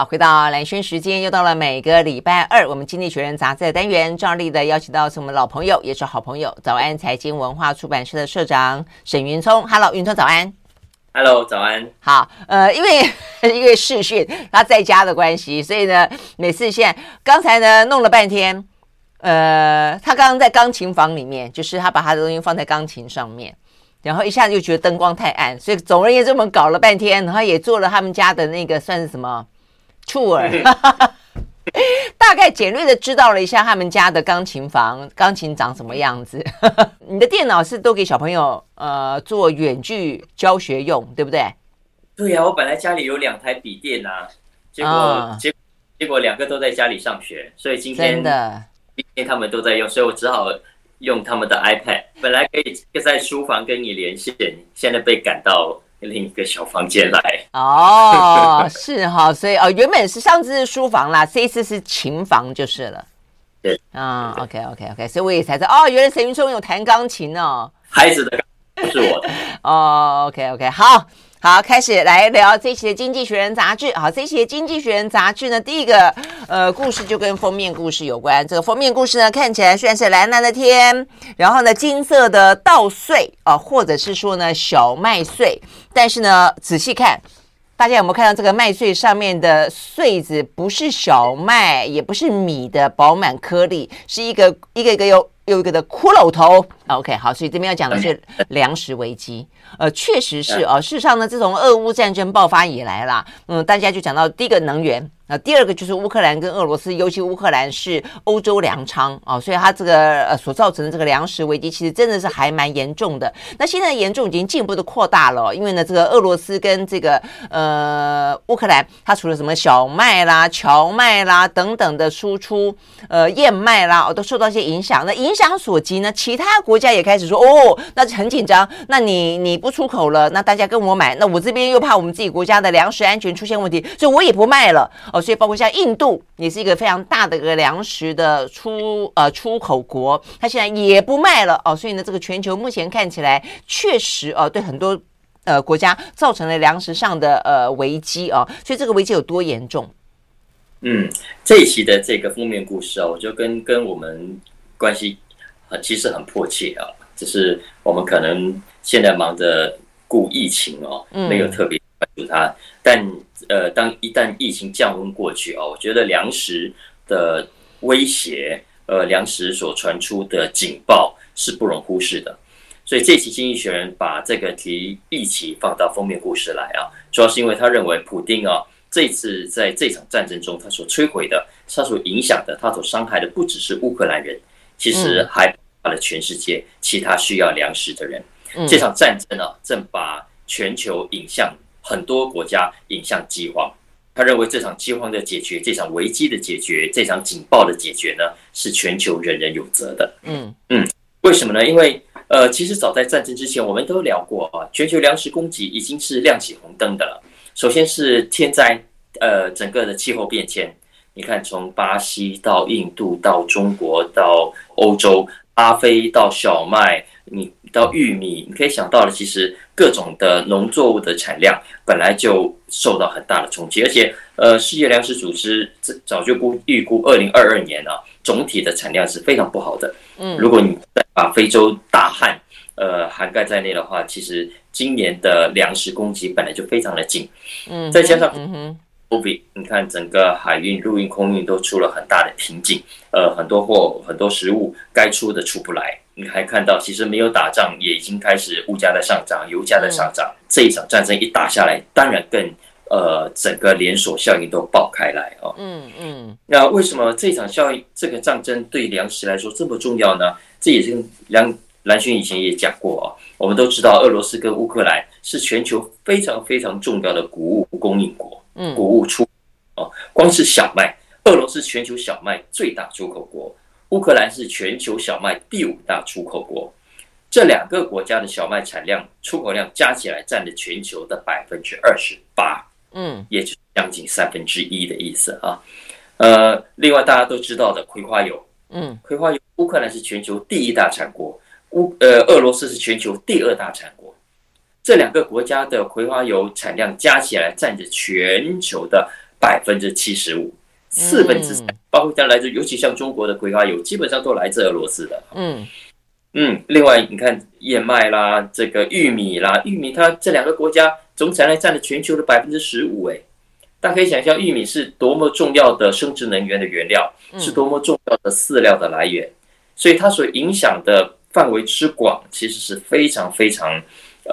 好，回到蓝轩时间，又到了每个礼拜二，我们经济学人杂志的单元，照例的邀请到是我们老朋友，也是好朋友，早安财经文化出版社的社长沈云聪。Hello，云聪早安。Hello，早安。好，呃，因为 因为视讯他在家的关系，所以呢，每次现在刚才呢弄了半天，呃，他刚刚在钢琴房里面，就是他把他的东西放在钢琴上面。然后一下子就觉得灯光太暗，所以总而言之，我们搞了半天，然后也做了他们家的那个算是什么 tour，大概简略的知道了一下他们家的钢琴房，钢琴长什么样子。你的电脑是都给小朋友呃做远距教学用，对不对？对呀、啊，我本来家里有两台笔电啊，结果、哦、结结果两个都在家里上学，所以今天真的今天他们都在用，所以我只好。用他们的 iPad，本来可以在书房跟你连线，现在被赶到另一个小房间来。哦，是哈，所以哦，原本是上次是书房啦，这一次是琴房就是了。对，啊、哦、，OK OK OK，所以我也才知道，哦，原来沈云松有弹钢琴哦。孩子的，不是我的。哦，OK OK，好。好，开始来聊这一期的《经济学人》杂志。好，这一期的《经济学人》杂志呢，第一个呃故事就跟封面故事有关。这个封面故事呢，看起来虽然是蓝蓝的天，然后呢金色的稻穗啊，或者是说呢小麦穗，但是呢仔细看，大家有没有看到这个麦穗上面的穗子不是小麦，也不是米的饱满颗粒，是一个一个一个有有一个的骷髅头。OK，好，所以这边要讲的是粮食危机。呃，确实是啊。事实上呢，自从俄乌战争爆发以来啦，嗯，大家就讲到第一个能源。那第二个就是乌克兰跟俄罗斯，尤其乌克兰是欧洲粮仓啊，所以它这个呃所造成的这个粮食危机，其实真的是还蛮严重的。那现在严重已经进一步的扩大了，因为呢，这个俄罗斯跟这个呃乌克兰，它除了什么小麦啦、荞麦啦等等的输出，呃燕麦啦，都受到一些影响。那影响所及呢，其他国家也开始说哦，那很紧张。那你你不出口了，那大家跟我买，那我这边又怕我们自己国家的粮食安全出现问题，所以我也不卖了哦。所以包括像印度也是一个非常大的一个粮食的出呃出口国，它现在也不卖了哦。所以呢，这个全球目前看起来确实哦，对很多呃国家造成了粮食上的呃危机哦。所以这个危机有多严重？嗯，这一期的这个封面故事啊，我就跟跟我们关系呃其实很迫切啊，只是我们可能现在忙着顾疫情哦，没有特别关注它，嗯、但。呃，当一旦疫情降温过去啊，我觉得粮食的威胁，呃，粮食所传出的警报是不容忽视的。所以这期《经济学人》把这个题一起放到封面故事来啊，主要是因为他认为普丁啊，这次在这场战争中他所摧毁的、他所影响的、他所伤害的，不只是乌克兰人，其实还包括了全世界其他需要粮食的人。这场战争啊，正把全球引向。很多国家引向饥荒，他认为这场饥荒的解决，这场危机的解决，这场警报的解决呢，是全球人人有责的。嗯嗯，为什么呢？因为呃，其实早在战争之前，我们都聊过啊，全球粮食供给已经是亮起红灯的了。首先是天灾，呃，整个的气候变迁，你看从巴西到印度到中国到欧洲，阿非到小麦，你。到玉米，你可以想到的，其实各种的农作物的产量本来就受到很大的冲击，而且，呃，世界粮食组织早就估预估，二零二二年啊，总体的产量是非常不好的。嗯，如果你再把非洲大旱，呃，涵盖在内的话，其实今年的粮食供给本来就非常的紧。嗯，再加上嗯哼，COVID，你看整个海运、陆运、空运都出了很大的瓶颈，呃，很多货、很多食物该出的出不来。你还看到，其实没有打仗，也已经开始物价在上涨，油价在上涨。这一场战争一打下来，当然更呃，整个连锁效应都爆开来哦。嗯嗯。那为什么这场效应，这个战争对粮食来说这么重要呢？这也是梁兰萱以前也讲过啊。我们都知道，俄罗斯跟乌克兰是全球非常非常重要的谷物供应国，嗯，谷物出哦，光是小麦，俄罗斯全球小麦最大出口国。乌克兰是全球小麦第五大出口国，这两个国家的小麦产量、出口量加起来占了全球的百分之二十八，嗯，也就是将近三分之一的意思啊。呃，另外大家都知道的葵花油，嗯，葵花油，乌克兰是全球第一大产国，乌呃俄罗斯是全球第二大产国，这两个国家的葵花油产量加起来占着全球的百分之七十五，四分之三，包括像来自，尤其像中国的葵花油，基本上都来自俄罗斯的。嗯。嗯，另外你看燕麦啦，这个玉米啦，玉米它这两个国家总产量占了全球的百分之十五，哎，大家可以想象玉米是多么重要的生殖能源的原料，是多么重要的饲料的来源，所以它所影响的范围之广，其实是非常非常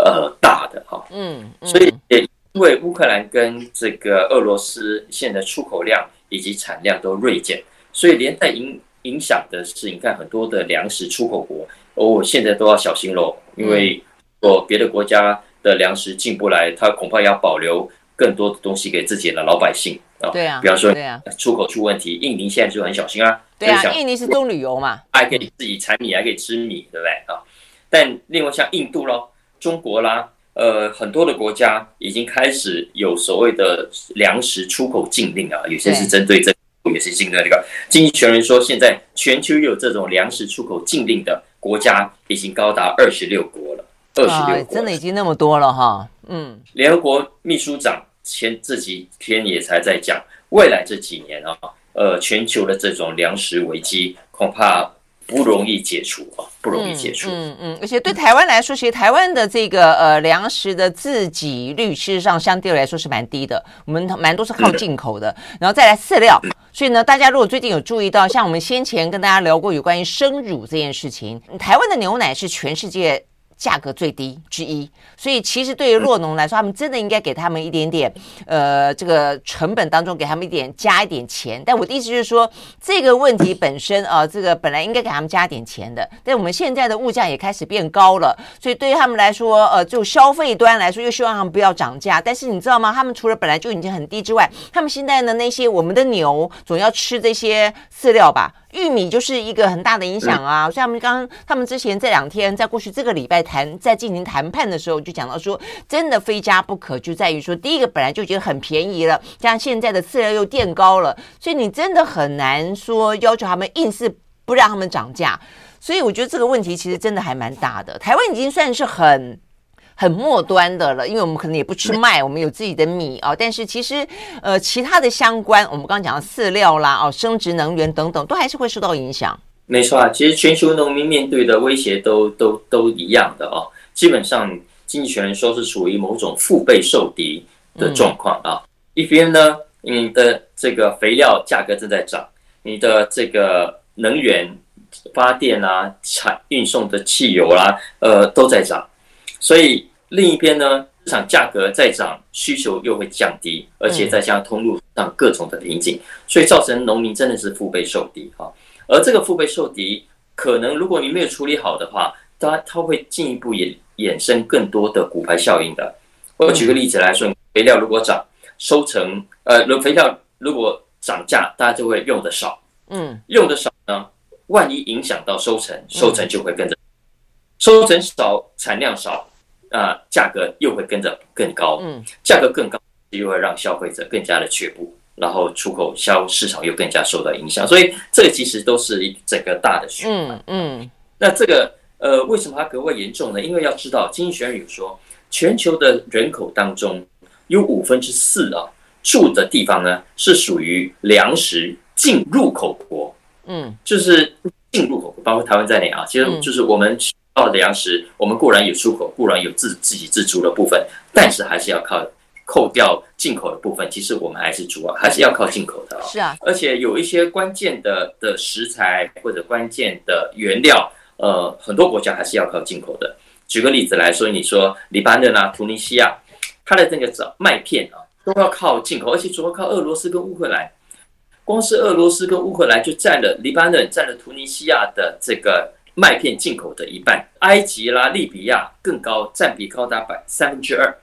呃大的哈。嗯，所以也因为乌克兰跟这个俄罗斯现在出口量以及产量都锐减，所以连带影影响的是，你看很多的粮食出口国哦，现在都要小心喽，因为哦别的国家的粮食进不来，他恐怕要保留更多的东西给自己的老百姓啊。对啊，比方说出口出问题，印尼现在就很小心啊。对啊，印尼是中旅游嘛，还可以自己产米，还可以吃米，对不对啊？但另外像印度咯，中国啦，呃，很多的国家已经开始有所谓的粮食出口禁令啊，有些是针对这个，有些针对这个。经济学人说，现在全球有这种粮食出口禁令的国家已经高达二十六国了，二十六国真的已经那么多了哈。嗯，联合国秘书长前这几天也才在讲，未来这几年啊。呃，全球的这种粮食危机恐怕不容易解除啊，不容易解除。嗯嗯，嗯，而且对台湾来说，其实台湾的这个呃粮食的自给率，事实上相对来说是蛮低的，我们蛮多是靠进口的。然后再来饲料，所以呢，大家如果最近有注意到，像我们先前跟大家聊过有关于生乳这件事情，台湾的牛奶是全世界。价格最低之一，所以其实对于酪农来说，他们真的应该给他们一点点，呃，这个成本当中给他们一点加一点钱。但我的意思就是说，这个问题本身啊，这个本来应该给他们加点钱的，但我们现在的物价也开始变高了，所以对于他们来说，呃，就消费端来说，又希望他们不要涨价。但是你知道吗？他们除了本来就已经很低之外，他们现在的那些我们的牛总要吃这些饲料吧。玉米就是一个很大的影响啊，像我们刚他们之前这两天在过去这个礼拜谈在进行谈判的时候，就讲到说，真的非加不可，就在于说，第一个本来就已经很便宜了，加上现在的饲料又垫高了，所以你真的很难说要求他们硬是不让他们涨价，所以我觉得这个问题其实真的还蛮大的。台湾已经算是很。很末端的了，因为我们可能也不吃麦，我们有自己的米啊。但是其实，呃，其他的相关，我们刚刚讲的饲料啦、哦，生殖能源等等，都还是会受到影响。没错啊，其实全球农民面对的威胁都都都一样的哦。基本上，经济学人说是属于某种腹背受敌的状况啊。嗯、一边呢，你的这个肥料价格正在涨，你的这个能源发电啊、产运送的汽油啦、啊，呃，都在涨。所以另一边呢，市场价格在涨，需求又会降低，而且再加上通路上各种的瓶颈，所以造成农民真的是腹背受敌哈。而这个腹背受敌，可能如果你没有处理好的话，它它会进一步衍衍生更多的骨牌效应的。我举个例子来说，肥料如果涨，收成呃，肥料如果涨价，大家就会用的少，嗯，用的少呢，万一影响到收成，收成就会跟着。收成少，产量少，啊、呃，价格又会跟着更高。嗯，价格更高，又会让消费者更加的却步，然后出口销市场又更加受到影响。所以，这个其实都是一整个大的循环。嗯，嗯，那这个呃，为什么它格外严重呢？因为要知道，经济学人有说，全球的人口当中有五分之四啊，住的地方呢是属于粮食进入口国。嗯，就是进入口国，包括台湾在内啊，其实就是我们。到的粮食，我们固然有出口，固然有自自给自足的部分，但是还是要靠扣掉进口的部分。其实我们还是主要还是要靠进口的啊。是啊，而且有一些关键的的食材或者关键的原料，呃，很多国家还是要靠进口的。举个例子来说，你说黎巴嫩啊、突尼西亚，它的这个麦片啊，都要靠进口，而且主要靠俄罗斯跟乌克兰。光是俄罗斯跟乌克兰就占了黎巴嫩、占了突尼西亚的这个。麦片进口的一半，埃及啦、利比亚更高，占比高达百三分之二。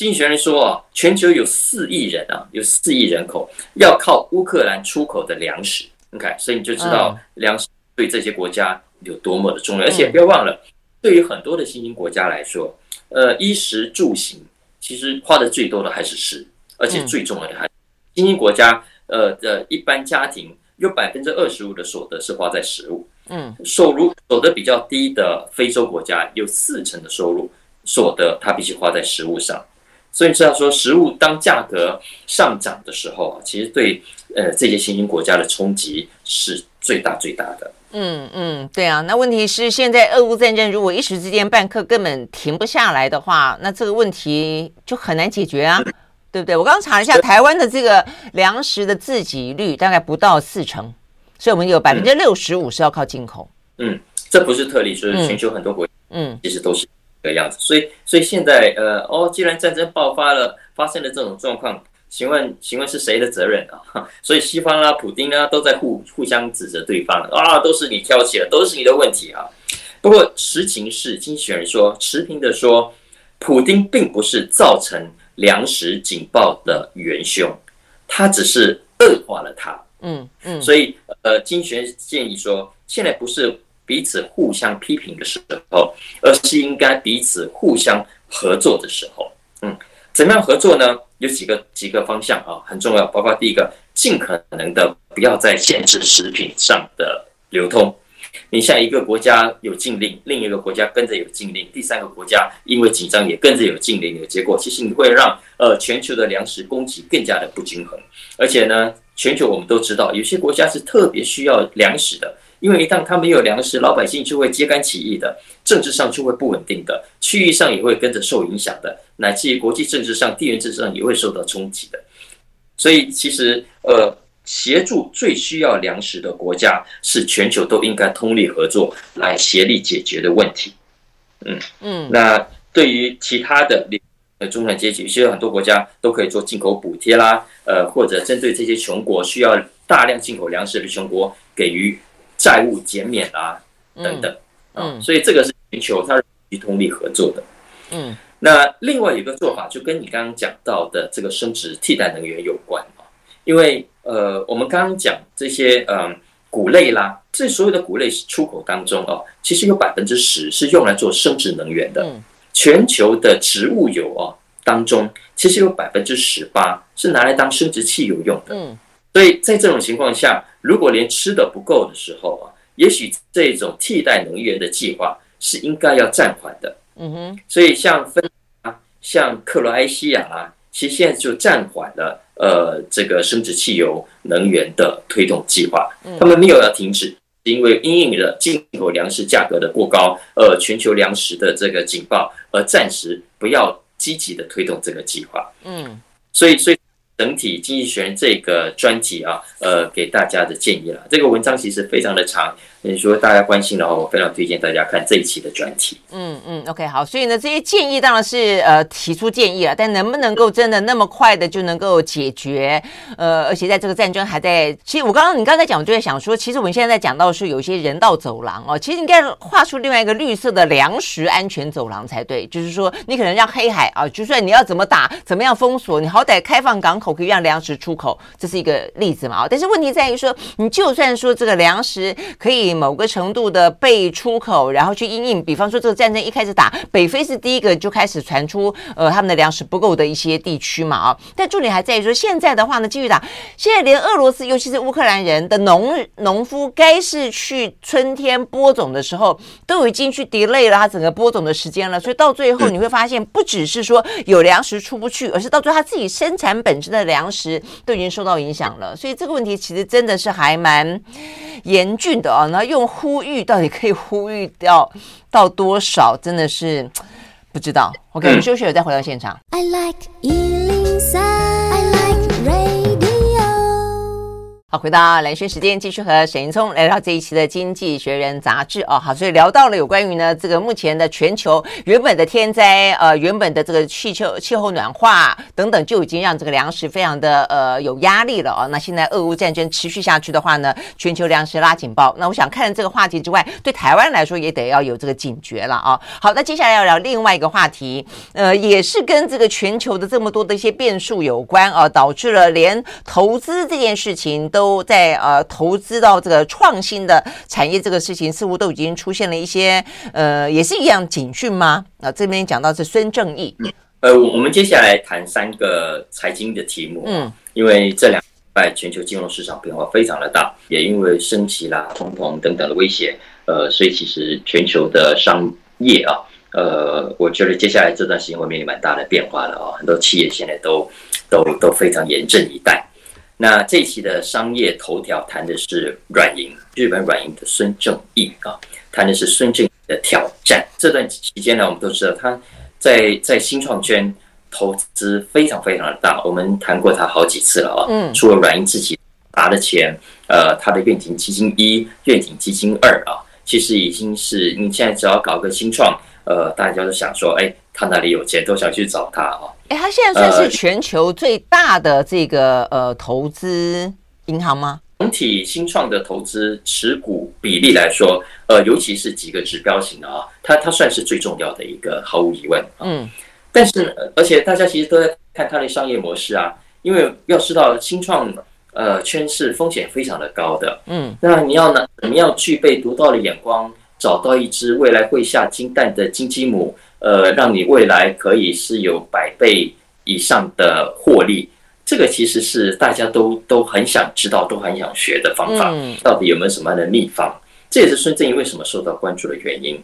经济学人说啊，全球有四亿人啊，有四亿人口要靠乌克兰出口的粮食。OK，所以你就知道粮食对这些国家有多么的重要。而且不要忘了，对于很多的新兴国家来说，呃，衣食住行其实花的最多的还是食，而且最重要的还是新兴国家呃的一般家庭有百分之二十五的所得是花在食物。嗯，收入所得比较低的非洲国家有四成的收入所得，它必须花在食物上。所以你知道说，食物当价格上涨的时候，其实对呃这些新兴国家的冲击是最大最大的。嗯嗯，对啊。那问题是，现在俄乌战争如果一时之间半刻根本停不下来的话，那这个问题就很难解决啊，对不对？我刚刚查了一下，台湾的这个粮食的自给率大概不到四成，所以我们有百分之六十五是要靠进口。嗯，这不是特例，就是全球很多国家，嗯，其实都是。的样子，所以所以现在呃哦，既然战争爆发了，发生了这种状况，请问请问是谁的责任啊？所以西方啊，普丁啊，都在互互相指责对方啊，都是你挑起了，都是你的问题啊。不过实情是，经济学人说持平的说，普丁并不是造成粮食警报的元凶，他只是恶化了它。嗯嗯，所以呃，经济学人建议说，现在不是。彼此互相批评的时候，而是应该彼此互相合作的时候。嗯，怎么样合作呢？有几个几个方向啊，很重要。包括第一个，尽可能的不要再限制食品上的流通。你像一个国家有禁令，另一个国家跟着有禁令，第三个国家因为紧张也跟着有禁令有结果，其实你会让呃全球的粮食供给更加的不均衡。而且呢，全球我们都知道，有些国家是特别需要粮食的。因为一旦他没有粮食，老百姓就会揭竿起义的，政治上就会不稳定的，区域上也会跟着受影响的，乃至于国际政治上、地缘政治上也会受到冲击的。所以，其实呃，协助最需要粮食的国家，是全球都应该通力合作来协力解决的问题。嗯嗯，那对于其他的呃中产阶级，其实很多国家都可以做进口补贴啦，呃，或者针对这些穷国需要大量进口粮食的穷国给予。债务减免啊，等等，嗯，嗯，所以这个是全球它是通力合作的，嗯，那另外一个做法就跟你刚刚讲到的这个生质替代能源有关啊，因为呃，我们刚刚讲这些嗯谷类啦，这所有的谷类出口当中哦，其实有百分之十是用来做生质能源的，全球的植物油哦当中，其实有百分之十八是拿来当生殖汽油用的，嗯。所以在这种情况下，如果连吃的不够的时候啊，也许这种替代能源的计划是应该要暂缓的。嗯哼。所以像芬啊，像克罗埃西亚啊，其实现在就暂缓了呃这个生殖汽油能源的推动计划。他们没有要停止，因为因应了进口粮食价格的过高，呃，全球粮食的这个警报，而暂时不要积极的推动这个计划。嗯。所以，所以。整体经济学人这个专辑啊，呃，给大家的建议了。这个文章其实非常的长。你说大家关心的话，我非常推荐大家看这一期的专题。嗯嗯，OK，好。所以呢，这些建议当然是呃提出建议了，但能不能够真的那么快的就能够解决？呃，而且在这个战争还在，其实我刚刚你刚才讲，我就在想说，其实我们现在在讲到是有一些人道走廊哦，其实应该画出另外一个绿色的粮食安全走廊才对。就是说，你可能让黑海啊，就算你要怎么打，怎么样封锁，你好歹开放港口可以让粮食出口，这是一个例子嘛。但是问题在于说，你就算说这个粮食可以。某个程度的被出口，然后去因应，比方说这个战争一开始打，北非是第一个就开始传出呃他们的粮食不够的一些地区嘛啊，但重点还在于说现在的话呢继续打，现在连俄罗斯尤其是乌克兰人的农农夫该是去春天播种的时候都已经去 delay 了他整个播种的时间了，所以到最后你会发现不只是说有粮食出不去，而是到最后他自己生产本身的粮食都已经受到影响了，所以这个问题其实真的是还蛮严峻的啊，那用呼吁到底可以呼吁到到多少，真的是 不知道。OK，休息了再回到现场。I like 好，回到蓝轩时间，继续和沈云聪来到这一期的《经济学人》杂志哦。好，所以聊到了有关于呢这个目前的全球原本的天灾，呃，原本的这个气球气候暖化等等，就已经让这个粮食非常的呃有压力了哦。那现在俄乌战争持续下去的话呢，全球粮食拉警报。那我想看这个话题之外，对台湾来说也得要有这个警觉了啊、好，那接下来要聊另外一个话题，呃，也是跟这个全球的这么多的一些变数有关啊、导致了连投资这件事情都。都在呃投资到这个创新的产业，这个事情似乎都已经出现了一些呃，也是一样警讯吗？啊，这边讲到是孙正义。呃，我们接下来谈三个财经的题目。嗯，因为这两礼拜全球金融市场变化非常的大，也因为升息啦、通膨等等的威胁，呃，所以其实全球的商业啊，呃，我觉得接下来这段时间会面临蛮大的变化的哦，很多企业现在都都都非常严阵以待。那这一期的商业头条谈的是软银，日本软银的孙正义啊，谈的是孙正义的挑战。这段期间呢，我们都知道他在在新创圈投资非常非常的大，我们谈过他好几次了啊。嗯，除了软银自己拿的钱，呃，他的愿景基金一、愿景基金二啊，其实已经是你现在只要搞个新创，呃，大家都想说，哎，他哪里有钱，都想去找他啊。哎，他现在算是全球最大的这个呃投资银行吗？整体新创的投资持股比例来说，呃，尤其是几个指标型的啊，它它算是最重要的一个，毫无疑问。嗯，但是而且大家其实都在看它的商业模式啊，因为要知道新创呃圈是风险非常的高的。嗯，那你要呢，你要具备独到的眼光，找到一只未来会下金蛋的金鸡母。呃，让你未来可以是有百倍以上的获利，这个其实是大家都都很想知道、都很想学的方法。到底有没有什么样的秘方？这也是孙正义为什么受到关注的原因。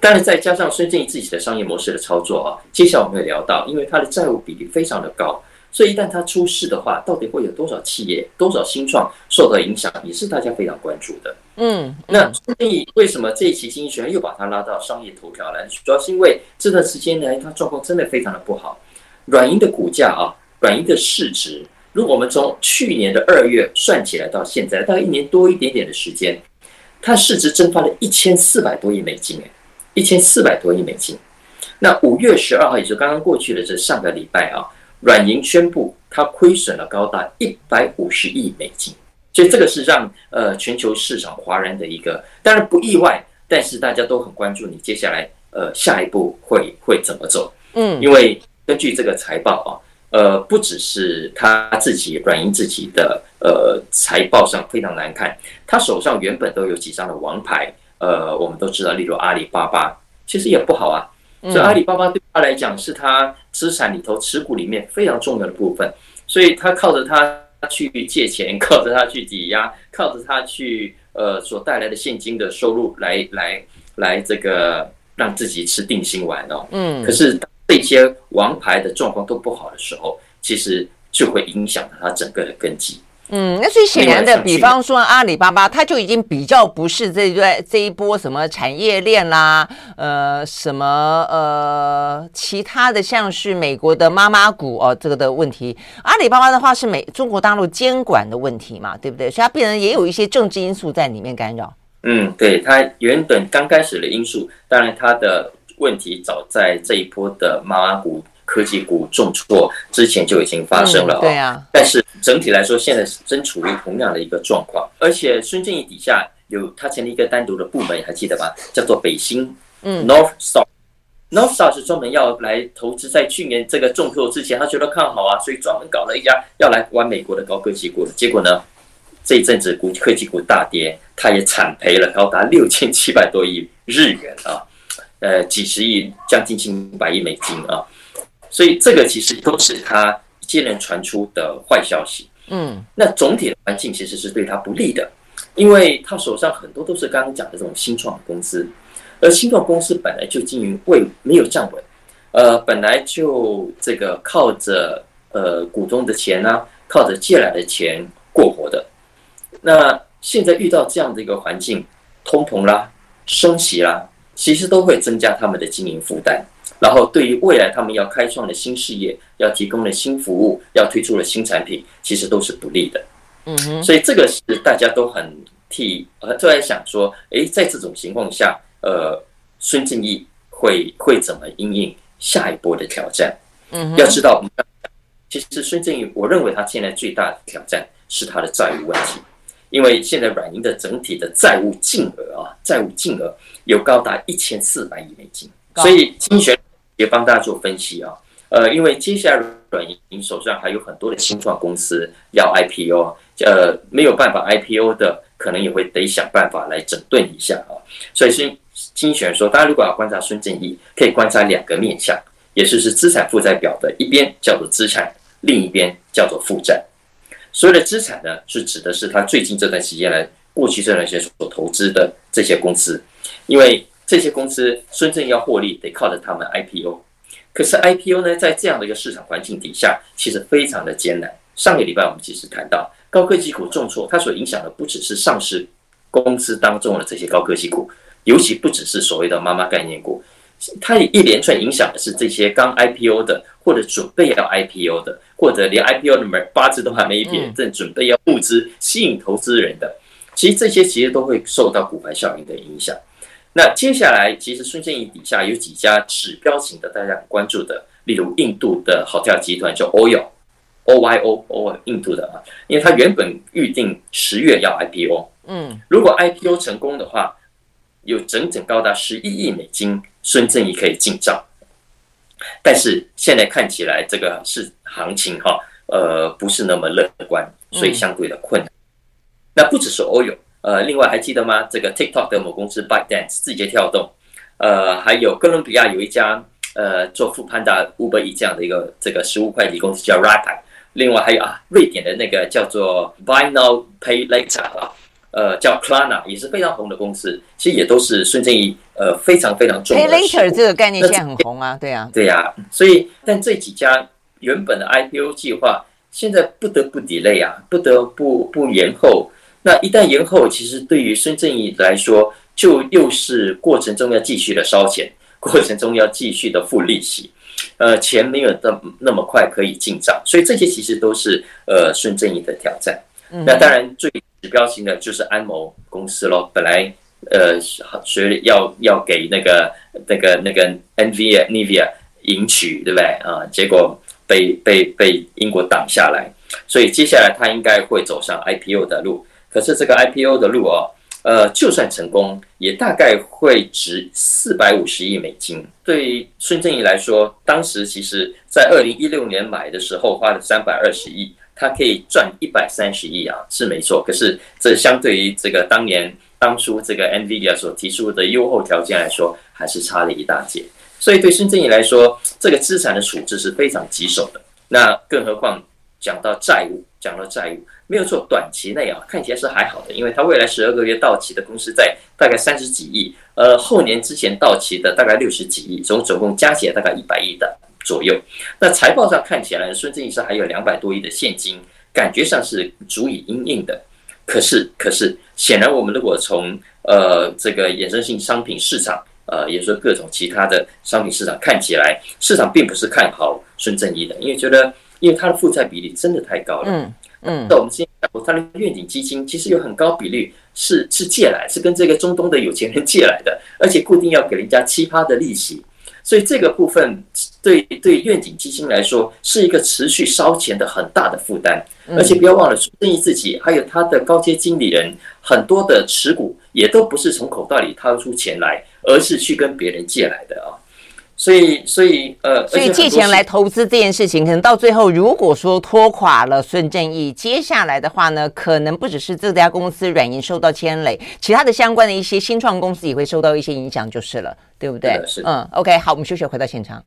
但是再加上孙正义自己的商业模式的操作啊，接下来我们会聊到，因为他的债务比例非常的高。所以一旦它出事的话，到底会有多少企业、多少新创受到影响，也是大家非常关注的。嗯，那所以为什么这一期经济学人又把它拉到商业头条来？主要是因为这段时间呢，它状况真的非常的不好。软银的股价啊，软银的市值，如果我们从去年的二月算起来到现在，大概一年多一点点的时间，它市值蒸发了一千四百多亿美金，哎，一千四百多亿美金。那五月十二号，也就是刚刚过去的这上个礼拜啊。软银宣布，它亏损了高达一百五十亿美金，所以这个是让呃全球市场哗然的一个，当然不意外，但是大家都很关注你接下来呃下一步会会怎么走，嗯，因为根据这个财报啊，呃不只是他自己软银自己的呃财报上非常难看，他手上原本都有几张的王牌，呃我们都知道，例如阿里巴巴，其实也不好啊。所以阿里巴巴对他来讲是他资产里头持股里面非常重要的部分，所以他靠着他去借钱，靠着他去抵押，靠着他去呃所带来的现金的收入来来来这个让自己吃定心丸哦。嗯。可是这些王牌的状况都不好的时候，其实就会影响到他整个的根基。嗯，那最显然的，比方说阿里巴巴，它就已经比较不是这一段这一波什么产业链啦，呃，什么呃其他的，像是美国的妈妈股哦，这个的问题。阿里巴巴的话是美中国大陆监管的问题嘛，对不对？所以它必然也有一些政治因素在里面干扰。嗯，对，它原本刚开始的因素，当然它的问题早在这一波的妈妈股。科技股重挫之前就已经发生了，对啊。但是整体来说，现在是正处于同样的一个状况。而且孙正义底下有他成立一个单独的部门，还记得吗？叫做北星，嗯，North Star。North Star 是专门要来投资，在去年这个重挫之前，他觉得看好啊，所以专门搞了一家要来玩美国的高科技股。结果呢，这一阵子股科技股大跌，他也惨赔了高达六千七百多亿日元啊，呃，几十亿，将近近百亿美金啊。所以这个其实都是他接连传出的坏消息。嗯，那总体的环境其实是对他不利的，因为他手上很多都是刚刚讲的这种新创公司，而新创公司本来就经营未没有站稳，呃，本来就这个靠着呃股东的钱啊，靠着借来的钱过活的。那现在遇到这样的一个环境，通膨啦、升息啦，其实都会增加他们的经营负担。然后，对于未来他们要开创的新事业、要提供的新服务、要推出的新产品，其实都是不利的。嗯哼，所以这个是大家都很替呃都在想说，诶，在这种情况下，呃，孙正义会会怎么应应下一波的挑战？嗯，要知道，其实孙正义，我认为他现在最大的挑战是他的债务问题，因为现在软银的整体的债务净额啊，债务净额有高达一千四百亿美金。所以，经济学也帮大家做分析啊，呃，因为接下来软银手上还有很多的新创公司要 IPO，呃，没有办法 IPO 的，可能也会得想办法来整顿一下啊。所以，是经济学说，大家如果要观察孙正义，可以观察两个面向，也就是资产负债表的一边叫做资产，另一边叫做负债。所谓的资产呢，是指的是他最近这段时间来，过去这段时间所投资的这些公司，因为。这些公司真正要获利，得靠着他们 IPO。可是 IPO 呢，在这样的一个市场环境底下，其实非常的艰难。上个礼拜我们其实谈到高科技股重挫，它所影响的不只是上市公司当中的这些高科技股，尤其不只是所谓的妈妈概念股，它也一连串影响的是这些刚 IPO 的，或者准备要 IPO 的，或者连 IPO 的门八字都还没一撇，正准备要募资吸引投资人的。其实这些其实都会受到股牌效应的影响。那接下来，其实孙正义底下有几家指标型的，大家很关注的，例如印度的 Hotel 集团叫 OYO，O Y O O，印度的啊，因为它原本预定十月要 IPO，嗯，如果 IPO 成功的话，有整整高达十一亿美金，孙正义可以进账。但是现在看起来，这个是行情哈，呃，不是那么乐观，所以相对的困难。那不只是 OYO。呃，另外还记得吗？这个 TikTok 的某公司 ByteDance 字节跳动，呃，还有哥伦比亚有一家呃做 Foodpanda Uber Eats 这样的一个这个食物快递公司叫 Rappi，另外还有啊，瑞典的那个叫做 Buy Now Pay Later 啊，呃，叫 Klarna 也是非常红的公司，其实也都是孙正义呃非常非常重要的。Pay Later 这个概念现在很红啊，对啊，对呀、啊，所以但这几家原本的 IPO 计划现在不得不 delay 啊，不得不不延后。那一旦延后，其实对于孙正义来说，就又是过程中要继续的烧钱，过程中要继续的付利息，呃，钱没有那那么快可以进账，所以这些其实都是呃孙正义的挑战。那当然最指标型的就是安谋公司喽，本来呃所以要要给那个那个那个 NVIDIA NVIDIA 迎娶，对不对啊？结果被被被英国挡下来，所以接下来他应该会走上 IPO 的路。可是这个 IPO 的路哦，呃，就算成功，也大概会值四百五十亿美金。对于孙正义来说，当时其实在二零一六年买的时候花了三百二十亿，他可以赚一百三十亿啊，是没错。可是这相对于这个当年当初这个 NVIDIA 所提出的优厚条件来说，还是差了一大截。所以对孙正义来说，这个资产的处置是非常棘手的。那更何况讲到债务，讲到债务。没有错，短期内啊，看起来是还好的，因为它未来十二个月到期的公司在大概三十几亿，呃，后年之前到期的大概六十几亿，总总共加起来大概一百亿的左右。那财报上看起来，孙正义是还有两百多亿的现金，感觉上是足以应应的。可是，可是，显然我们如果从呃这个衍生性商品市场，呃，也说各种其他的商品市场看起来，市场并不是看好孙正义的，因为觉得因为它的负债比例真的太高了。嗯，那我们之前讲过，他的愿景基金其实有很高比率是是借来，是跟这个中东的有钱人借来的，而且固定要给人家七趴的利息，所以这个部分对对愿景基金来说是一个持续烧钱的很大的负担，而且不要忘了，孙正义自己还有他的高阶经理人很多的持股也都不是从口袋里掏出钱来，而是去跟别人借来的啊。所以，所以，呃，所以借钱来投资这件事情，可能到最后，如果说拖垮了孙正义，接下来的话呢，可能不只是这家公司软银受到牵累，其他的相关的一些新创公司也会受到一些影响，就是了，对不对？是，嗯，OK，好，我们休息回到现场。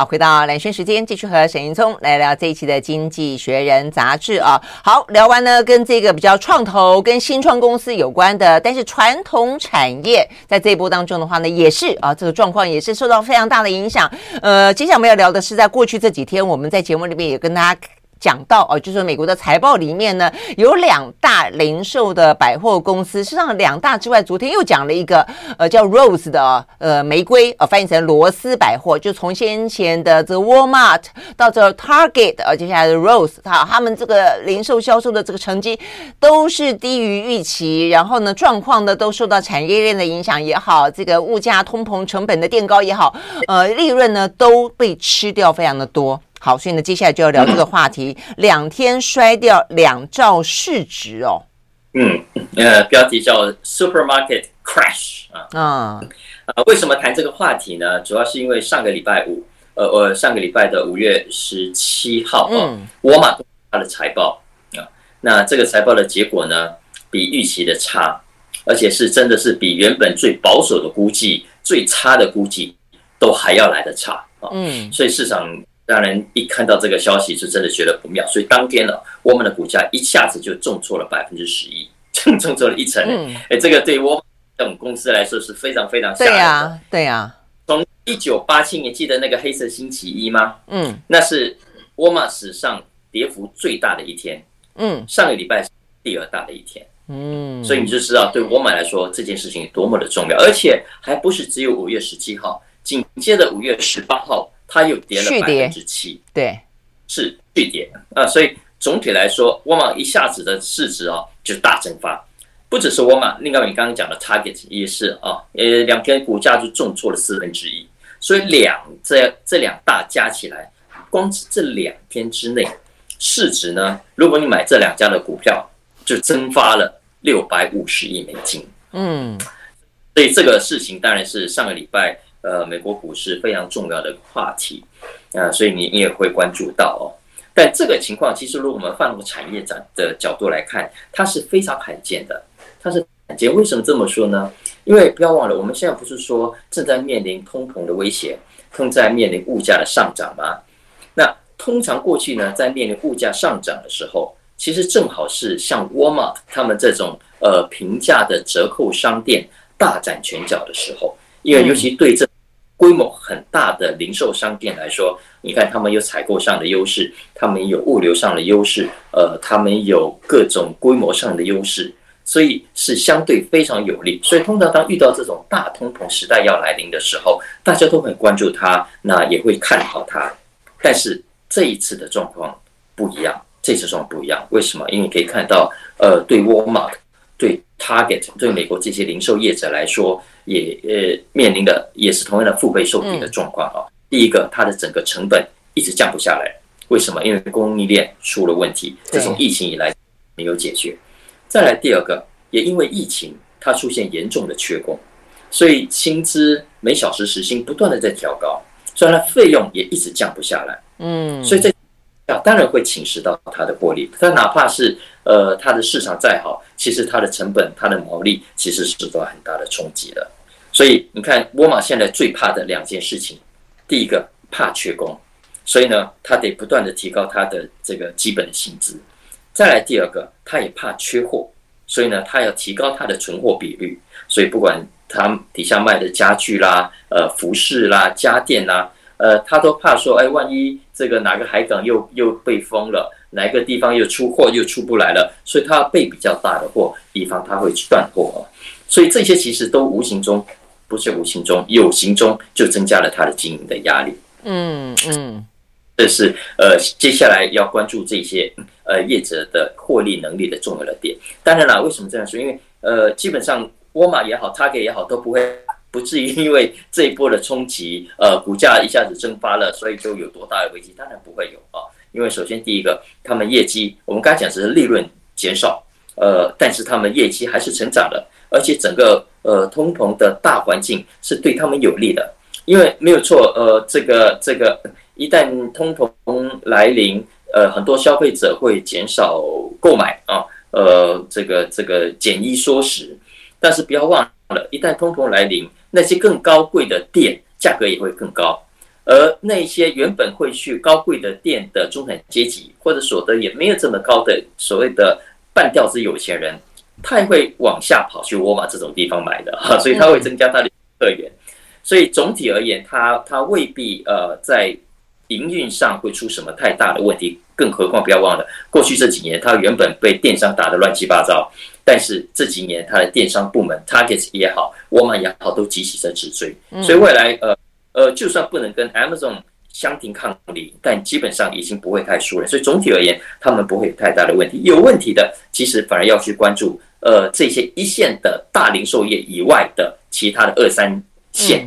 好，回到蓝轩时间，继续和沈云聪来聊这一期的《经济学人》杂志啊。好，聊完呢，跟这个比较创投、跟新创公司有关的，但是传统产业在这一波当中的话呢，也是啊，这个状况也是受到非常大的影响。呃，接下来我们要聊的是，在过去这几天，我们在节目里面也跟大家。讲到哦，就是美国的财报里面呢，有两大零售的百货公司。实际上，两大之外，昨天又讲了一个，呃，叫 Rose 的，呃，玫瑰，呃，翻译成罗斯百货，就从先前的这个 Walmart 到这 Target，呃，接下来的 Rose，它他们这个零售销售的这个成绩都是低于预期，然后呢，状况呢都受到产业链的影响也好，这个物价通膨成本的垫高也好，呃，利润呢都被吃掉非常的多。好，所以呢，接下来就要聊这个话题。两天摔掉两兆市值哦。嗯，呃，标题叫 Supermarket Crash 啊。啊。呃，为什么谈这个话题呢？主要是因为上个礼拜五，呃，呃，上个礼拜的五月十七号，嗯，沃尔玛它的财报啊，那这个财报的结果呢，比预期的差，而且是真的是比原本最保守的估计、最差的估计都还要来得差啊。嗯。所以市场。当然一看到这个消息是真的觉得不妙，所以当天呢，我们的股价一下子就重挫了百分之十一，重重挫了一成。哎、嗯，这个对我这种公司来说是非常非常吓人的。对呀、啊，对呀、啊。从一九八七年记得那个黑色星期一吗？嗯，那是沃尔玛史上跌幅最大的一天。嗯，上个礼拜是第二大的一天。嗯，所以你就知道对沃尔玛来说这件事情多么的重要，而且还不是只有五月十七号，紧接着五月十八号它又跌了百分之七。对，是续跌啊。所以总体来说，沃尔玛一下子的市值啊就大蒸发。不只是沃尔玛，另外你刚刚讲的 Target 也是啊，呃，两天股价就重挫了四分之一，所以两这这两大加起来，光是这两天之内，市值呢，如果你买这两家的股票，就蒸发了六百五十亿美金。嗯，所以这个事情当然是上个礼拜呃美国股市非常重要的话题啊，所以你你也会关注到哦。但这个情况其实如果我们放入产业展的角度来看，它是非常罕见的。它是罕见，为什么这么说呢？因为不要忘了，我们现在不是说正在面临通膨的威胁，正在面临物价的上涨吗？那通常过去呢，在面临物价上涨的时候，其实正好是像 Walmart 他们这种呃平价的折扣商店大展拳脚的时候，因为尤其对这规模很大的零售商店来说，你看他们有采购上的优势，他们有物流上的优势，呃，他们有各种规模上的优势。所以是相对非常有利，所以通常当遇到这种大通膨时代要来临的时候，大家都很关注它，那也会看好它。但是这一次的状况不一样，这次状况不一样，为什么？因为你可以看到，呃，对 Walmart、对 Target、对美国这些零售业者来说，也呃面临的也是同样的腹背受敌的状况啊。第一个，它的整个成本一直降不下来，为什么？因为供应链出了问题，自从疫情以来没有解决。再来第二个，也因为疫情，它出现严重的缺工，所以薪资每小时时薪不断的在调高，虽然它费用也一直降不下来。嗯，所以这啊当然会侵蚀到它的获利。它哪怕是呃它的市场再好，其实它的成本、它的毛利其实是受到很大的冲击的。所以你看，沃尔玛现在最怕的两件事情，第一个怕缺工，所以呢，它得不断的提高它的这个基本的薪资。再来第二个，它也怕缺货，所以呢，它要提高它的存货比率。所以不管它底下卖的家具啦、呃服饰啦、家电啦，呃，他都怕说，哎，万一这个哪个海港又又被封了，哪个地方又出货又出不来了，所以他要备比较大的货，以防他会断货。所以这些其实都无形中，不是无形中，有形中就增加了他的经营的压力。嗯嗯。这是呃，接下来要关注这些呃业者的获利能力的重要的点。当然了，为什么这样说？因为呃，基本上沃尔玛也好，Target 也好，都不会不至于因为这一波的冲击，呃，股价一下子蒸发了，所以就有多大的危机？当然不会有啊。因为首先第一个，他们业绩，我们刚才讲只是利润减少，呃，但是他们业绩还是成长的，而且整个呃通膨的大环境是对他们有利的，因为没有错，呃，这个这个。一旦通膨来临，呃，很多消费者会减少购买啊，呃，这个这个减衣缩食，但是不要忘了，一旦通膨来临，那些更高贵的店价格也会更高，而那些原本会去高贵的店的中产阶级或者所得也没有这么高的所谓的半吊子有钱人，他也会往下跑去沃尔玛这种地方买的哈，所以他会增加他的客源，所以总体而言，他他未必呃在。营运上会出什么太大的问题？更何况不要忘了，过去这几年他原本被电商打得乱七八糟，但是这几年它的电商部门，Target 也好，沃尔玛也好，都急起在直追。所以未来呃呃，就算不能跟 Amazon 相提抗礼，但基本上已经不会太输了。所以总体而言，他们不会有太大的问题。有问题的，其实反而要去关注呃这些一线的大零售业以外的其他的二三线。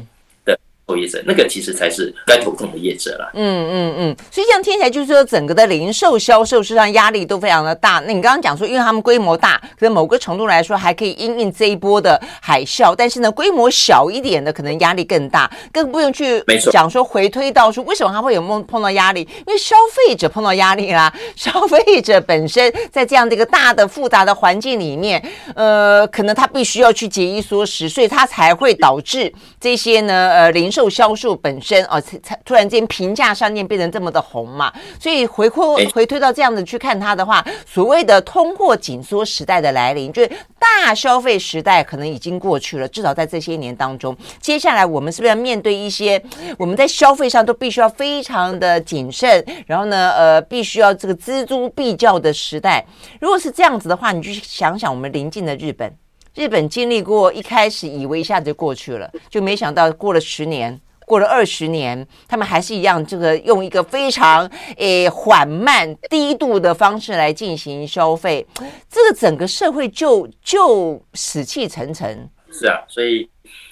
那个其实才是该头痛的业者了。嗯嗯嗯，所以这样听起来就是说，整个的零售销售市场压力都非常的大。那你刚刚讲说，因为他们规模大，可能某个程度来说还可以因应这一波的海啸，但是呢，规模小一点的可能压力更大，更不用去讲说回推到说为什么他会有碰碰到压力？因为消费者碰到压力啦，消费者本身在这样的一个大的复杂的环境里面，呃，可能他必须要去节衣缩食，所以他才会导致这些呢，呃，零售。售销售本身哦，才才突然间平价商店变成这么的红嘛，所以回馈回推到这样子去看它的话，所谓的通货紧缩时代的来临，就是大消费时代可能已经过去了，至少在这些年当中，接下来我们是不是要面对一些我们在消费上都必须要非常的谨慎，然后呢，呃，必须要这个锱铢必较的时代？如果是这样子的话，你就想想我们邻近的日本。日本经历过一开始以为一下子就过去了，就没想到过了十年，过了二十年，他们还是一样，这个用一个非常诶缓慢、低度的方式来进行消费，这个整个社会就就死气沉沉。是啊，所以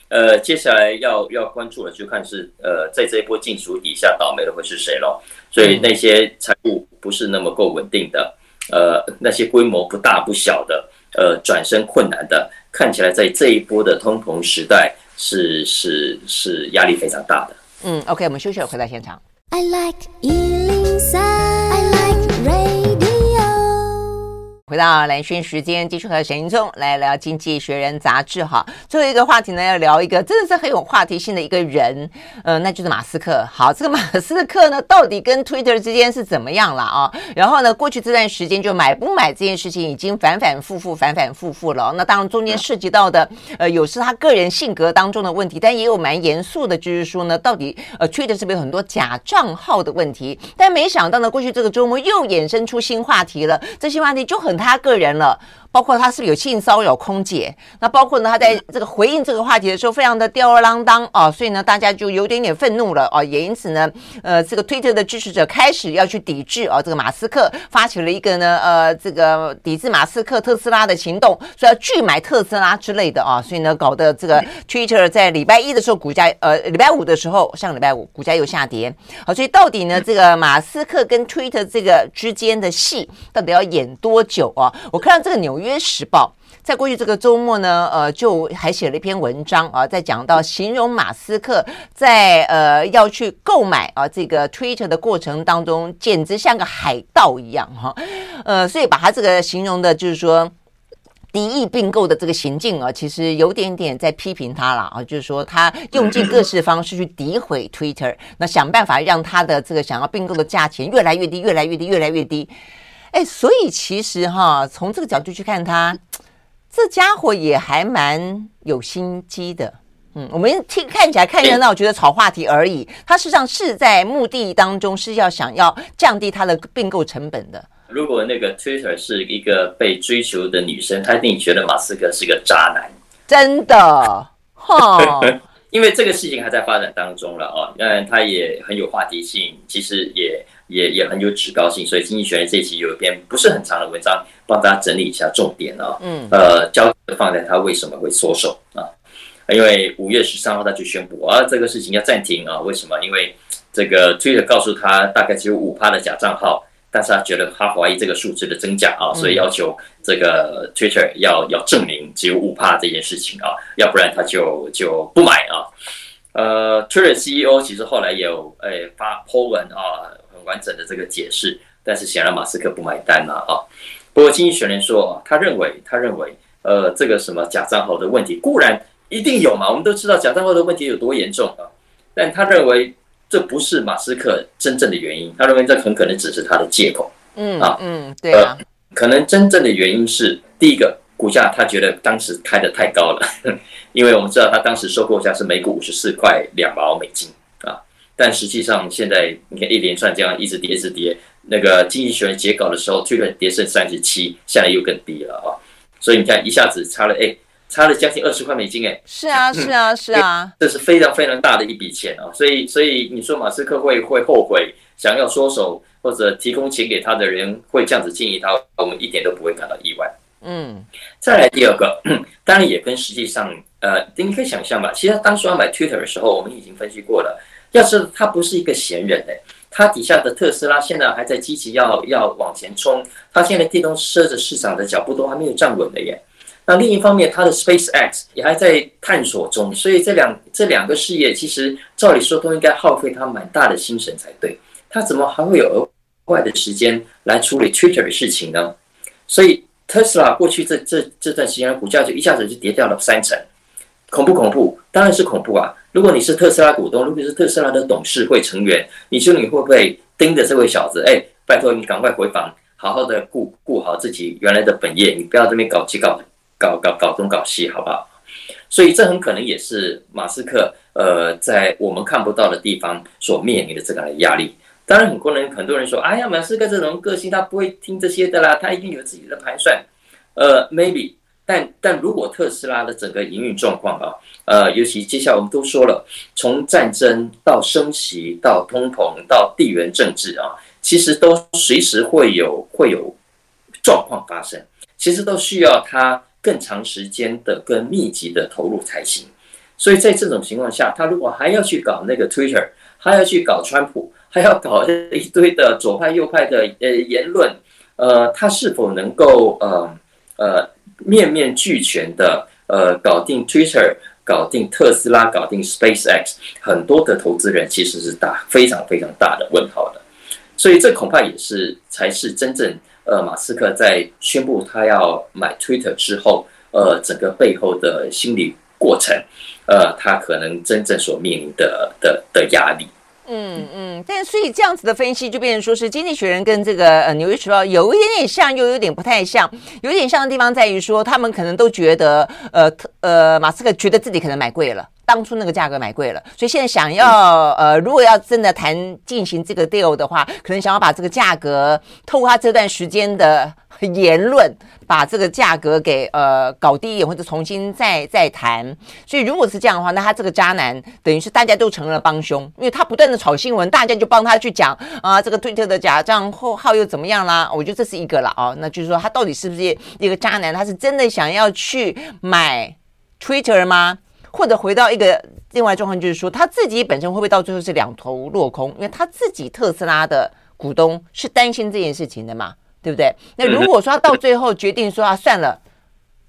呃，接下来要要关注的就看是呃，在这一波禁足底下倒霉的会是谁咯。所以那些财务不是那么够稳定的，呃，那些规模不大不小的。呃，转身困难的，看起来在这一波的通膨时代是是是压力非常大的。嗯，OK，我们休息了，回到现场。I like 回到蓝轩时间，继续和沈云聪来聊《经济学人》杂志哈。最后一个话题呢，要聊一个真的是很有话题性的一个人，呃，那就是马斯克。好，这个马斯克呢，到底跟 Twitter 之间是怎么样了啊？然后呢，过去这段时间就买不买这件事情已经反反复复、反反复复了。那当然中间涉及到的，呃，有是他个人性格当中的问题，但也有蛮严肃的，就是说呢，到底呃 Twitter 是不是有很多假账号的问题？但没想到呢，过去这个周末又衍生出新话题了。这些话题就很。他个人了。包括他是不是有性骚扰空姐？那包括呢，他在这个回应这个话题的时候，非常的吊儿郎当啊，所以呢，大家就有点点愤怒了啊，也因此呢，呃，这个推特的支持者开始要去抵制啊，这个马斯克发起了一个呢，呃，这个抵制马斯克特斯拉的行动，说要拒买特斯拉之类的啊，所以呢，搞得这个 Twitter 在礼拜一的时候股价，呃，礼拜五的时候，上礼拜五股价又下跌。好，所以到底呢，这个马斯克跟 Twitter 这个之间的戏到底要演多久啊？我看到这个纽。《纽约时报》在过去这个周末呢，呃，就还写了一篇文章啊，在讲到形容马斯克在呃要去购买啊这个 Twitter 的过程当中，简直像个海盗一样哈，呃，所以把他这个形容的就是说敌意并购的这个行径啊，其实有点点在批评他了啊，就是说他用尽各式方式去诋毁 Twitter，那想办法让他的这个想要并购的价钱越来越低，越来越低，越来越低。哎，所以其实哈，从这个角度去看他，这家伙也还蛮有心机的。嗯，我们听看起来看热闹，觉得炒话题而已。他实际上是在目的当中是要想要降低他的并购成本的。如果那个 Twitter 是一个被追求的女生，他一定觉得马斯克是个渣男。真的哈，因为这个事情还在发展当中了哦。当然，他也很有话题性，其实也。也也很有指标性，所以《经济学人》这一期有一篇不是很长的文章，帮大家整理一下重点啊。嗯，呃，焦点放在他为什么会缩手啊？因为五月十三号他就宣布啊，这个事情要暂停啊。为什么？因为这个 Twitter 告诉他大概只有五趴的假账号，但是他觉得他怀疑这个数字的真假啊，所以要求这个 Twitter 要要证明只有五趴这件事情啊，要不然他就就不买啊。呃，Twitter CEO 其实后来也有诶、哎、发 po 文啊。完整的这个解释，但是显然马斯克不买单了啊。不过经济学人说，他认为他认为，呃，这个什么假账号的问题固然一定有嘛，我们都知道假账号的问题有多严重啊。但他认为这不是马斯克真正的原因，他认为这很可能只是他的借口。嗯啊嗯，对啊、呃，可能真正的原因是第一个股价，他觉得当时开的太高了，因为我们知道他当时收购价是每股五十四块两毛美金。但实际上，现在你看一连串这样一直跌，一直跌。那个经济学人截稿的时候，Twitter 跌剩三十七，现在又更低了啊！所以你看，一下子差了，哎，差了将近二十块美金，哎，是啊，是啊，是啊，这是非常非常大的一笔钱啊！所以，所以你说马斯克会会后悔，想要缩手或者提供钱给他的人会这样子建议他，我们一点都不会感到意外。嗯，再来第二个，当然也跟实际上，呃，你可以想象吧，其实当初要买 Twitter 的时候，我们已经分析过了。要是他不是一个闲人哎，他底下的特斯拉现在还在积极要要往前冲，他现在电动车的市场的脚步都还没有站稳的耶。那另一方面，他的 SpaceX 也还在探索中，所以这两这两个事业其实照理说都应该耗费他蛮大的心神才对。他怎么还会有额外的时间来处理 Twitter 的事情呢？所以特斯拉过去这这这段时间的股价就一下子就跌掉了三成，恐不恐怖？当然是恐怖啊。如果你是特斯拉股东，如果你是特斯拉的董事会成员，你说你会不会盯着这位小子？哎，拜托你赶快回房，好好的顾顾好自己原来的本业，你不要这边搞七搞搞搞搞东搞西，好不好？所以这很可能也是马斯克呃在我们看不到的地方所面临的这个压力。当然，很多人很多人说，哎呀，马斯克这种个性他不会听这些的啦，他一定有自己的盘算。呃，maybe。但但如果特斯拉的整个营运状况啊，呃，尤其接下来我们都说了，从战争到升息到通膨到地缘政治啊，其实都随时会有会有状况发生，其实都需要它更长时间的、更密集的投入才行。所以在这种情况下，他如果还要去搞那个 Twitter，还要去搞川普，还要搞一堆的左派右派的呃言论，呃，他是否能够呃呃？面面俱全的，呃，搞定 Twitter，搞定特斯拉，搞定 SpaceX，很多的投资人其实是打非常非常大的问号的，所以这恐怕也是才是真正呃，马斯克在宣布他要买 Twitter 之后，呃，整个背后的心理过程，呃，他可能真正所面临的的的压力。嗯嗯，但所以这样子的分析就变成说是《经济学人》跟这个呃《纽约时报》有一点点像，又有点不太像。有点像的地方在于说，他们可能都觉得，呃呃，马斯克觉得自己可能买贵了。当初那个价格买贵了，所以现在想要呃，如果要真的谈进行这个 deal 的话，可能想要把这个价格透过他这段时间的言论，把这个价格给呃搞低一点，或者重新再再谈。所以如果是这样的话，那他这个渣男等于是大家都成了帮凶，因为他不断的炒新闻，大家就帮他去讲啊，这个推特的假账号号又怎么样啦？我觉得这是一个了啊，那就是说他到底是不是一个渣男？他是真的想要去买 Twitter 吗？或者回到一个另外状况，就是说他自己本身会不会到最后是两头落空？因为他自己特斯拉的股东是担心这件事情的嘛，对不对？那如果说他到最后决定说啊，算了，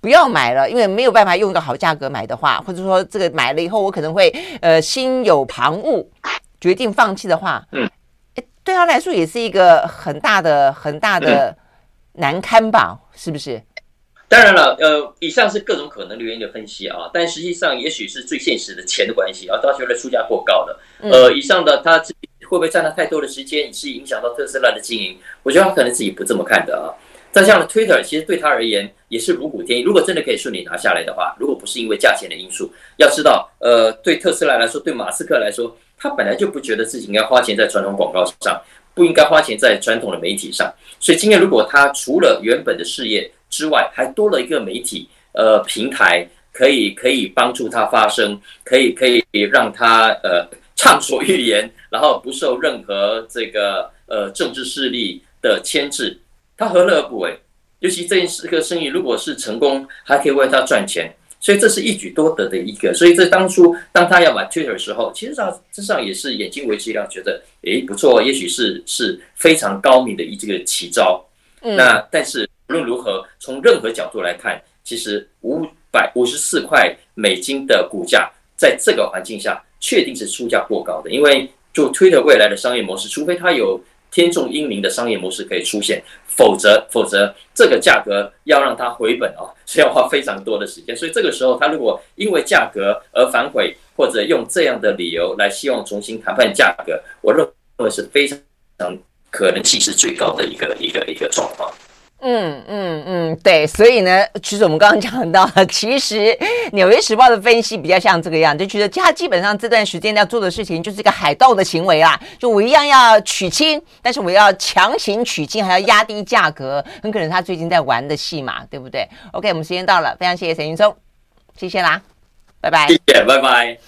不要买了，因为没有办法用一个好价格买的话，或者说这个买了以后我可能会呃心有旁骛，决定放弃的话，嗯，对他来说也是一个很大的很大的难堪吧，是不是？当然了，呃，以上是各种可能的原因的分析啊，但实际上也许是最现实的钱的关系啊，他觉得出价过高了。呃，以上的他自己会不会占了太多的时间，是影响到特斯拉的经营？我觉得他可能自己不这么看的啊。再像 Twitter，其实对他而言也是如虎添翼。如果真的可以顺利拿下来的话，如果不是因为价钱的因素，要知道，呃，对特斯拉来说，对马斯克来说，他本来就不觉得自己应该花钱在传统广告上，不应该花钱在传统的媒体上。所以今天如果他除了原本的事业，之外，还多了一个媒体呃平台，可以可以帮助他发声，可以可以让他呃畅所欲言，然后不受任何这个呃政治势力的牵制，他何乐而不为？尤其这件事个生意如果是成功，还可以为他赚钱，所以这是一举多得的一个。所以这当初当他要买 Twitter 的时候，其实上这上也是眼睛为之一亮，觉得诶不错，也许是是非常高明的一这个奇招。嗯、那但是。无论如何，从任何角度来看，其实五百五十四块美金的股价，在这个环境下，确定是出价过高的。因为就 Twitter 未来的商业模式，除非它有天纵英明的商业模式可以出现，否则否则这个价格要让它回本啊，是要花非常多的时间。所以这个时候，他如果因为价格而反悔，或者用这样的理由来希望重新谈判价格，我认为是非常可能性是最高的一个一个一个状况。嗯嗯嗯，对，所以呢，其实我们刚刚讲到了，其实《纽约时报》的分析比较像这个样，就觉得他基本上这段时间要做的事情就是一个海盗的行为啦，就我一样要娶亲，但是我要强行娶亲，还要压低价格，很可能他最近在玩的戏嘛，对不对？OK，我们时间到了，非常谢谢沈云松，谢谢啦，拜拜，谢谢，拜拜。